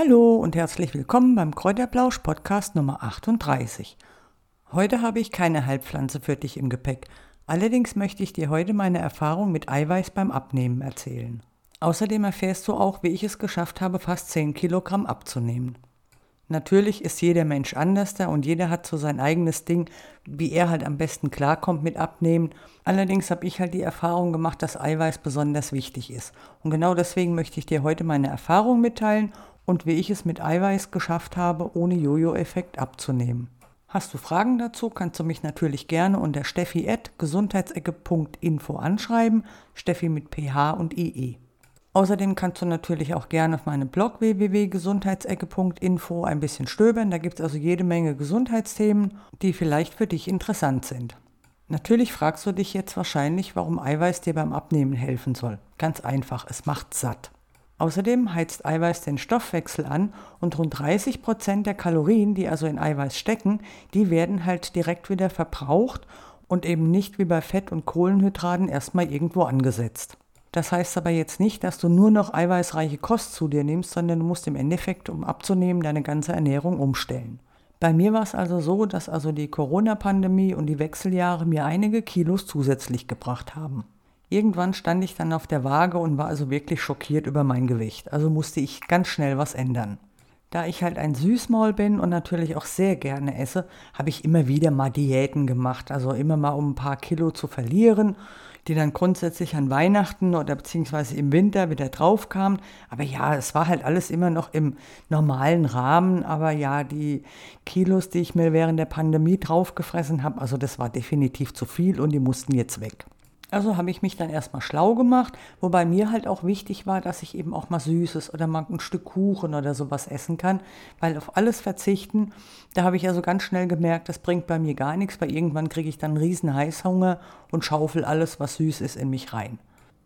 Hallo und herzlich willkommen beim Kräuterblausch Podcast Nummer 38. Heute habe ich keine Heilpflanze für dich im Gepäck. Allerdings möchte ich dir heute meine Erfahrung mit Eiweiß beim Abnehmen erzählen. Außerdem erfährst du auch, wie ich es geschafft habe, fast 10 Kilogramm abzunehmen. Natürlich ist jeder Mensch anders da und jeder hat so sein eigenes Ding, wie er halt am besten klarkommt mit Abnehmen. Allerdings habe ich halt die Erfahrung gemacht, dass Eiweiß besonders wichtig ist. Und genau deswegen möchte ich dir heute meine Erfahrung mitteilen und wie ich es mit Eiweiß geschafft habe, ohne Jojo-Effekt abzunehmen. Hast du Fragen dazu, kannst du mich natürlich gerne unter steffi.gesundheitsecke.info anschreiben, Steffi mit PH und IE. Außerdem kannst du natürlich auch gerne auf meinem Blog www.gesundheitsecke.info ein bisschen stöbern. Da gibt es also jede Menge Gesundheitsthemen, die vielleicht für dich interessant sind. Natürlich fragst du dich jetzt wahrscheinlich, warum Eiweiß dir beim Abnehmen helfen soll. Ganz einfach, es macht satt. Außerdem heizt Eiweiß den Stoffwechsel an und rund 30 Prozent der Kalorien, die also in Eiweiß stecken, die werden halt direkt wieder verbraucht und eben nicht wie bei Fett- und Kohlenhydraten erstmal irgendwo angesetzt. Das heißt aber jetzt nicht, dass du nur noch eiweißreiche Kost zu dir nimmst, sondern du musst im Endeffekt, um abzunehmen, deine ganze Ernährung umstellen. Bei mir war es also so, dass also die Corona-Pandemie und die Wechseljahre mir einige Kilos zusätzlich gebracht haben. Irgendwann stand ich dann auf der Waage und war also wirklich schockiert über mein Gewicht. Also musste ich ganz schnell was ändern. Da ich halt ein Süßmaul bin und natürlich auch sehr gerne esse, habe ich immer wieder mal Diäten gemacht. Also immer mal um ein paar Kilo zu verlieren, die dann grundsätzlich an Weihnachten oder beziehungsweise im Winter wieder drauf kamen. Aber ja, es war halt alles immer noch im normalen Rahmen. Aber ja, die Kilos, die ich mir während der Pandemie draufgefressen habe, also das war definitiv zu viel und die mussten jetzt weg. Also habe ich mich dann erstmal schlau gemacht, wobei mir halt auch wichtig war, dass ich eben auch mal Süßes oder mal ein Stück Kuchen oder sowas essen kann, weil auf alles verzichten, da habe ich also ganz schnell gemerkt, das bringt bei mir gar nichts, weil irgendwann kriege ich dann riesen Heißhunger und schaufel alles, was süß ist, in mich rein.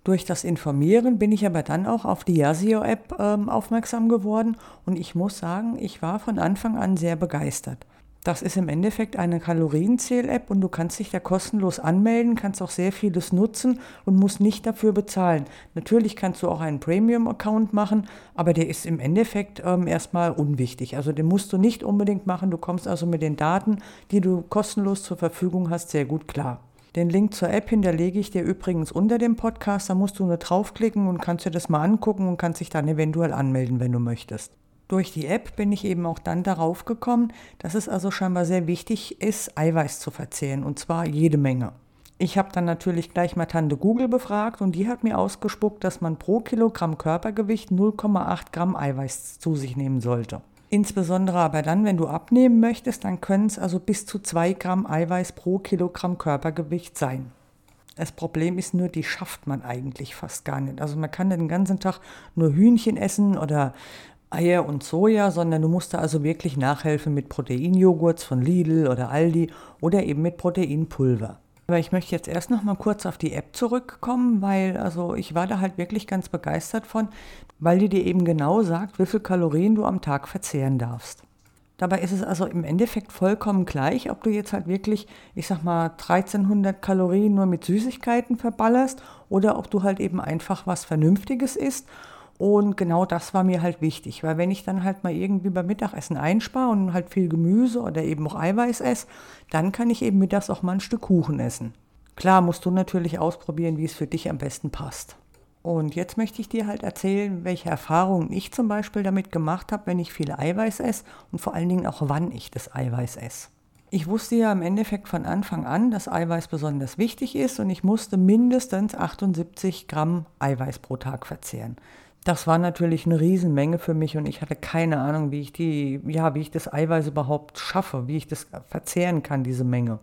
Durch das Informieren bin ich aber dann auch auf die Yasio-App ähm, aufmerksam geworden und ich muss sagen, ich war von Anfang an sehr begeistert. Das ist im Endeffekt eine Kalorienzähl-App und du kannst dich da kostenlos anmelden, kannst auch sehr vieles nutzen und musst nicht dafür bezahlen. Natürlich kannst du auch einen Premium-Account machen, aber der ist im Endeffekt ähm, erstmal unwichtig. Also den musst du nicht unbedingt machen. Du kommst also mit den Daten, die du kostenlos zur Verfügung hast, sehr gut klar. Den Link zur App hinterlege ich dir übrigens unter dem Podcast. Da musst du nur draufklicken und kannst dir das mal angucken und kannst dich dann eventuell anmelden, wenn du möchtest. Durch die App bin ich eben auch dann darauf gekommen, dass es also scheinbar sehr wichtig ist, Eiweiß zu verzehren und zwar jede Menge. Ich habe dann natürlich gleich mal Tante Google befragt und die hat mir ausgespuckt, dass man pro Kilogramm Körpergewicht 0,8 Gramm Eiweiß zu sich nehmen sollte. Insbesondere aber dann, wenn du abnehmen möchtest, dann können es also bis zu 2 Gramm Eiweiß pro Kilogramm Körpergewicht sein. Das Problem ist nur, die schafft man eigentlich fast gar nicht. Also man kann den ganzen Tag nur Hühnchen essen oder Eier und Soja, sondern du musst da also wirklich nachhelfen mit Proteinjoghurts von Lidl oder Aldi oder eben mit Proteinpulver. Aber ich möchte jetzt erst noch mal kurz auf die App zurückkommen, weil also ich war da halt wirklich ganz begeistert von, weil die dir eben genau sagt, wie viel Kalorien du am Tag verzehren darfst. Dabei ist es also im Endeffekt vollkommen gleich, ob du jetzt halt wirklich, ich sag mal, 1300 Kalorien nur mit Süßigkeiten verballerst oder ob du halt eben einfach was Vernünftiges isst und genau das war mir halt wichtig, weil wenn ich dann halt mal irgendwie beim Mittagessen einspare und halt viel Gemüse oder eben auch Eiweiß esse, dann kann ich eben mittags auch mal ein Stück Kuchen essen. Klar musst du natürlich ausprobieren, wie es für dich am besten passt. Und jetzt möchte ich dir halt erzählen, welche Erfahrungen ich zum Beispiel damit gemacht habe, wenn ich viel Eiweiß esse und vor allen Dingen auch wann ich das Eiweiß esse. Ich wusste ja im Endeffekt von Anfang an, dass Eiweiß besonders wichtig ist und ich musste mindestens 78 Gramm Eiweiß pro Tag verzehren. Das war natürlich eine Riesenmenge für mich und ich hatte keine Ahnung, wie ich die, ja, wie ich das Eiweiß überhaupt schaffe, wie ich das verzehren kann, diese Menge.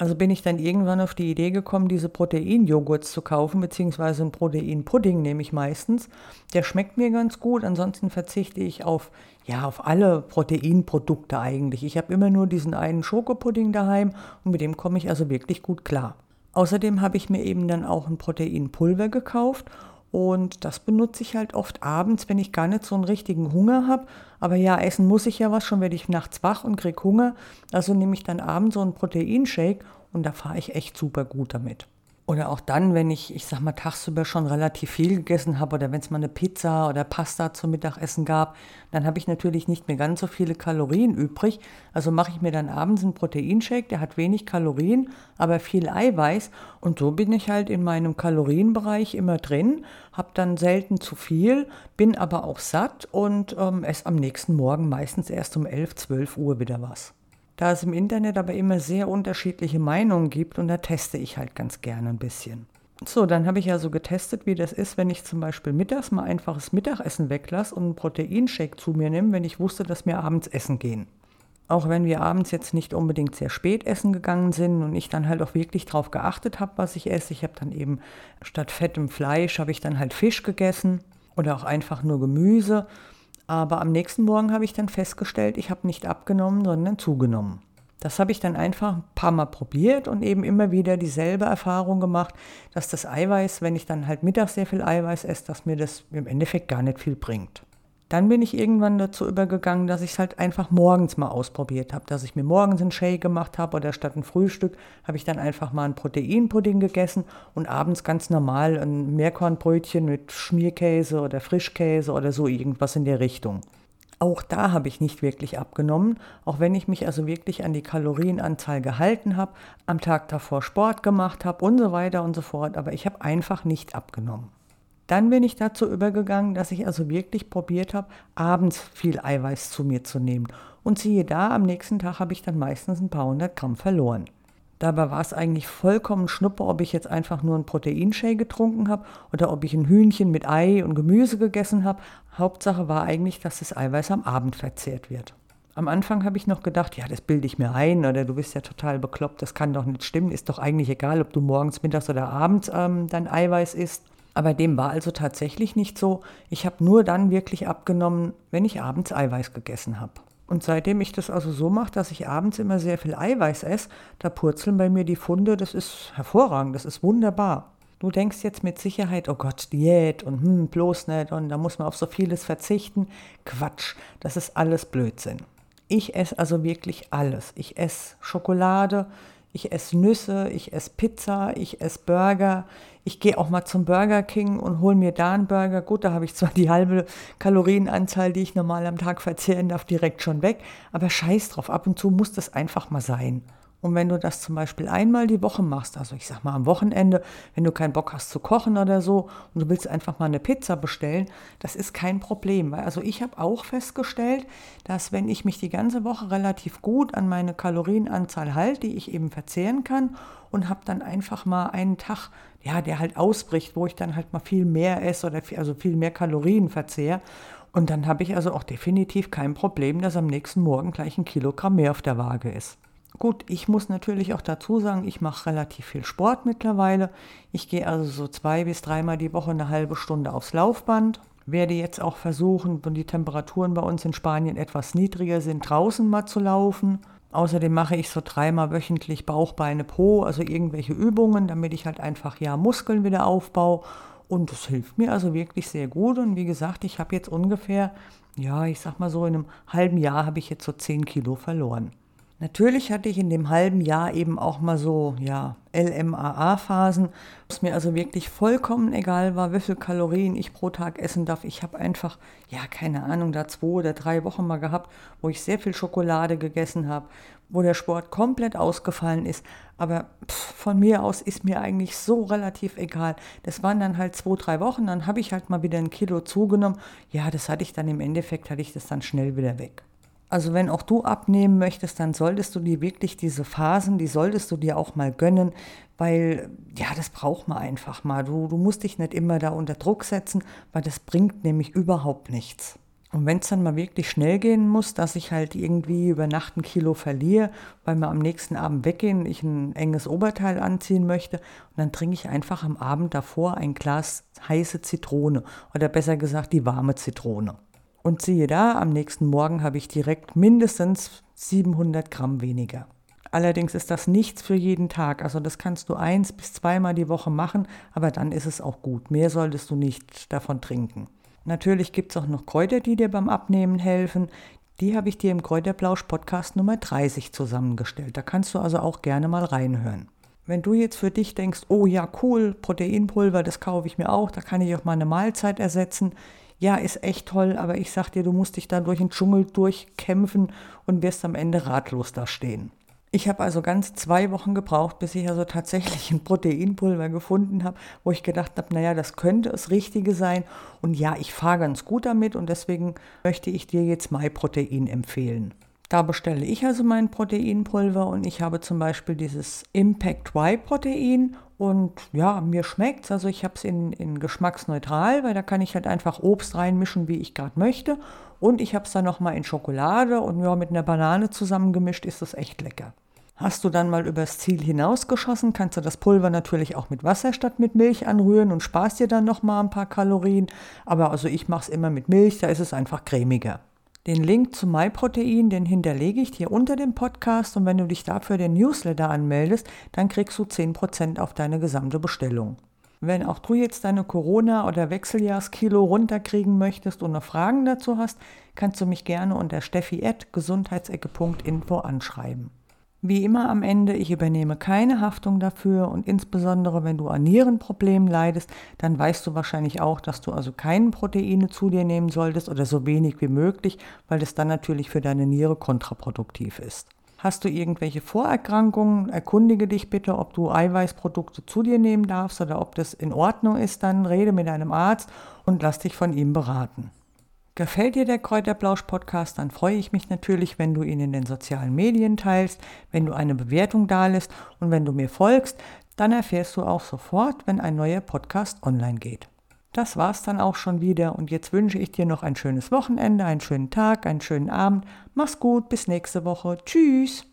Also bin ich dann irgendwann auf die Idee gekommen, diese Proteinjoghurts zu kaufen, beziehungsweise einen Proteinpudding nehme ich meistens. Der schmeckt mir ganz gut, ansonsten verzichte ich auf, ja, auf alle Proteinprodukte eigentlich. Ich habe immer nur diesen einen Schokopudding daheim und mit dem komme ich also wirklich gut klar. Außerdem habe ich mir eben dann auch ein Proteinpulver gekauft und das benutze ich halt oft abends, wenn ich gar nicht so einen richtigen Hunger habe. Aber ja, essen muss ich ja was, schon werde ich nachts wach und kriege Hunger. Also nehme ich dann abends so einen Proteinshake und da fahre ich echt super gut damit. Oder auch dann, wenn ich, ich sag mal, tagsüber schon relativ viel gegessen habe oder wenn es mal eine Pizza oder Pasta zum Mittagessen gab, dann habe ich natürlich nicht mehr ganz so viele Kalorien übrig. Also mache ich mir dann abends einen Proteinshake, der hat wenig Kalorien, aber viel Eiweiß. Und so bin ich halt in meinem Kalorienbereich immer drin, habe dann selten zu viel, bin aber auch satt und ähm, esse am nächsten Morgen meistens erst um 11, 12 Uhr wieder was. Da es im Internet aber immer sehr unterschiedliche Meinungen gibt und da teste ich halt ganz gerne ein bisschen. So, dann habe ich ja so getestet, wie das ist, wenn ich zum Beispiel mittags mal einfaches Mittagessen weglasse und einen Proteinshake zu mir nehme, wenn ich wusste, dass wir abends essen gehen. Auch wenn wir abends jetzt nicht unbedingt sehr spät essen gegangen sind und ich dann halt auch wirklich darauf geachtet habe, was ich esse. Ich habe dann eben statt fettem Fleisch habe ich dann halt Fisch gegessen oder auch einfach nur Gemüse aber am nächsten Morgen habe ich dann festgestellt, ich habe nicht abgenommen, sondern zugenommen. Das habe ich dann einfach ein paar Mal probiert und eben immer wieder dieselbe Erfahrung gemacht, dass das Eiweiß, wenn ich dann halt mittags sehr viel Eiweiß esse, dass mir das im Endeffekt gar nicht viel bringt. Dann bin ich irgendwann dazu übergegangen, dass ich es halt einfach morgens mal ausprobiert habe, dass ich mir morgens einen Shake gemacht habe oder statt ein Frühstück habe ich dann einfach mal einen Proteinpudding gegessen und abends ganz normal ein Meerkornbrötchen mit Schmierkäse oder Frischkäse oder so irgendwas in der Richtung. Auch da habe ich nicht wirklich abgenommen, auch wenn ich mich also wirklich an die Kalorienanzahl gehalten habe, am Tag davor Sport gemacht habe und so weiter und so fort, aber ich habe einfach nicht abgenommen. Dann bin ich dazu übergegangen, dass ich also wirklich probiert habe, abends viel Eiweiß zu mir zu nehmen. Und siehe da, am nächsten Tag habe ich dann meistens ein paar hundert Gramm verloren. Dabei war es eigentlich vollkommen schnuppe, ob ich jetzt einfach nur einen Proteinshake getrunken habe oder ob ich ein Hühnchen mit Ei und Gemüse gegessen habe. Hauptsache war eigentlich, dass das Eiweiß am Abend verzehrt wird. Am Anfang habe ich noch gedacht, ja, das bilde ich mir ein oder du bist ja total bekloppt, das kann doch nicht stimmen, ist doch eigentlich egal, ob du morgens, mittags oder abends ähm, dein Eiweiß isst. Aber dem war also tatsächlich nicht so. Ich habe nur dann wirklich abgenommen, wenn ich abends Eiweiß gegessen habe. Und seitdem ich das also so mache, dass ich abends immer sehr viel Eiweiß esse, da purzeln bei mir die Funde, das ist hervorragend, das ist wunderbar. Du denkst jetzt mit Sicherheit, oh Gott, Diät und hm, bloß nicht und da muss man auf so vieles verzichten. Quatsch, das ist alles Blödsinn. Ich esse also wirklich alles. Ich esse Schokolade, ich esse Nüsse, ich esse Pizza, ich esse Burger. Ich gehe auch mal zum Burger King und hole mir da einen Burger. Gut, da habe ich zwar die halbe Kalorienanzahl, die ich normal am Tag verzehren darf, direkt schon weg. Aber scheiß drauf, ab und zu muss das einfach mal sein. Und wenn du das zum Beispiel einmal die Woche machst, also ich sag mal am Wochenende, wenn du keinen Bock hast zu kochen oder so und du willst einfach mal eine Pizza bestellen, das ist kein Problem. Also ich habe auch festgestellt, dass wenn ich mich die ganze Woche relativ gut an meine Kalorienanzahl halte, die ich eben verzehren kann und habe dann einfach mal einen Tag, ja, der halt ausbricht, wo ich dann halt mal viel mehr esse oder viel, also viel mehr Kalorien verzehre. Und dann habe ich also auch definitiv kein Problem, dass am nächsten Morgen gleich ein Kilogramm mehr auf der Waage ist. Gut, ich muss natürlich auch dazu sagen, ich mache relativ viel Sport mittlerweile. Ich gehe also so zwei bis dreimal die Woche eine halbe Stunde aufs Laufband. Werde jetzt auch versuchen, wenn die Temperaturen bei uns in Spanien etwas niedriger sind, draußen mal zu laufen. Außerdem mache ich so dreimal wöchentlich Bauch, Beine, Po, also irgendwelche Übungen, damit ich halt einfach ja Muskeln wieder aufbaue. Und das hilft mir also wirklich sehr gut. Und wie gesagt, ich habe jetzt ungefähr, ja, ich sag mal so, in einem halben Jahr habe ich jetzt so 10 Kilo verloren. Natürlich hatte ich in dem halben Jahr eben auch mal so, ja, LMAA-Phasen, was mir also wirklich vollkommen egal war, wie viel Kalorien ich pro Tag essen darf. Ich habe einfach, ja, keine Ahnung, da zwei oder drei Wochen mal gehabt, wo ich sehr viel Schokolade gegessen habe, wo der Sport komplett ausgefallen ist. Aber pff, von mir aus ist mir eigentlich so relativ egal. Das waren dann halt zwei, drei Wochen, dann habe ich halt mal wieder ein Kilo zugenommen. Ja, das hatte ich dann im Endeffekt, hatte ich das dann schnell wieder weg. Also wenn auch du abnehmen möchtest, dann solltest du dir wirklich diese Phasen, die solltest du dir auch mal gönnen, weil ja, das braucht man einfach mal. Du, du musst dich nicht immer da unter Druck setzen, weil das bringt nämlich überhaupt nichts. Und wenn es dann mal wirklich schnell gehen muss, dass ich halt irgendwie über Nacht ein Kilo verliere, weil wir am nächsten Abend weggehen, ich ein enges Oberteil anziehen möchte, und dann trinke ich einfach am Abend davor ein Glas heiße Zitrone oder besser gesagt die warme Zitrone. Und siehe da, am nächsten Morgen habe ich direkt mindestens 700 Gramm weniger. Allerdings ist das nichts für jeden Tag. Also das kannst du eins bis zweimal die Woche machen, aber dann ist es auch gut. Mehr solltest du nicht davon trinken. Natürlich gibt es auch noch Kräuter, die dir beim Abnehmen helfen. Die habe ich dir im Kräuterblausch Podcast Nummer 30 zusammengestellt. Da kannst du also auch gerne mal reinhören. Wenn du jetzt für dich denkst, oh ja, cool, Proteinpulver, das kaufe ich mir auch, da kann ich auch mal eine Mahlzeit ersetzen. Ja, ist echt toll, aber ich sag dir, du musst dich da durch den Dschungel durchkämpfen und wirst am Ende ratlos da stehen. Ich habe also ganz zwei Wochen gebraucht, bis ich also tatsächlich ein Proteinpulver gefunden habe, wo ich gedacht habe, naja, das könnte das Richtige sein. Und ja, ich fahre ganz gut damit und deswegen möchte ich dir jetzt MyProtein empfehlen. Da bestelle ich also mein Proteinpulver und ich habe zum Beispiel dieses Impact Y-Protein und ja, mir schmeckt es. Also ich habe es in, in geschmacksneutral, weil da kann ich halt einfach Obst reinmischen, wie ich gerade möchte. Und ich habe es dann nochmal in Schokolade und ja, mit einer Banane zusammengemischt ist das echt lecker. Hast du dann mal übers Ziel hinausgeschossen, kannst du das Pulver natürlich auch mit Wasser statt mit Milch anrühren und sparst dir dann nochmal ein paar Kalorien. Aber also ich mache es immer mit Milch, da ist es einfach cremiger. Den Link zu MyProtein, den hinterlege ich dir unter dem Podcast und wenn du dich dafür den Newsletter anmeldest, dann kriegst du 10% auf deine gesamte Bestellung. Wenn auch du jetzt deine Corona- oder Wechseljahrskilo runterkriegen möchtest und noch Fragen dazu hast, kannst du mich gerne unter steffi.gesundheitsecke.info anschreiben. Wie immer am Ende, ich übernehme keine Haftung dafür und insbesondere wenn du an Nierenproblemen leidest, dann weißt du wahrscheinlich auch, dass du also keine Proteine zu dir nehmen solltest oder so wenig wie möglich, weil das dann natürlich für deine Niere kontraproduktiv ist. Hast du irgendwelche Vorerkrankungen, erkundige dich bitte, ob du Eiweißprodukte zu dir nehmen darfst oder ob das in Ordnung ist, dann rede mit deinem Arzt und lass dich von ihm beraten. Gefällt dir der Kräuterblausch-Podcast, dann freue ich mich natürlich, wenn du ihn in den sozialen Medien teilst, wenn du eine Bewertung dalässt und wenn du mir folgst, dann erfährst du auch sofort, wenn ein neuer Podcast online geht. Das war's dann auch schon wieder und jetzt wünsche ich dir noch ein schönes Wochenende, einen schönen Tag, einen schönen Abend. Mach's gut, bis nächste Woche. Tschüss!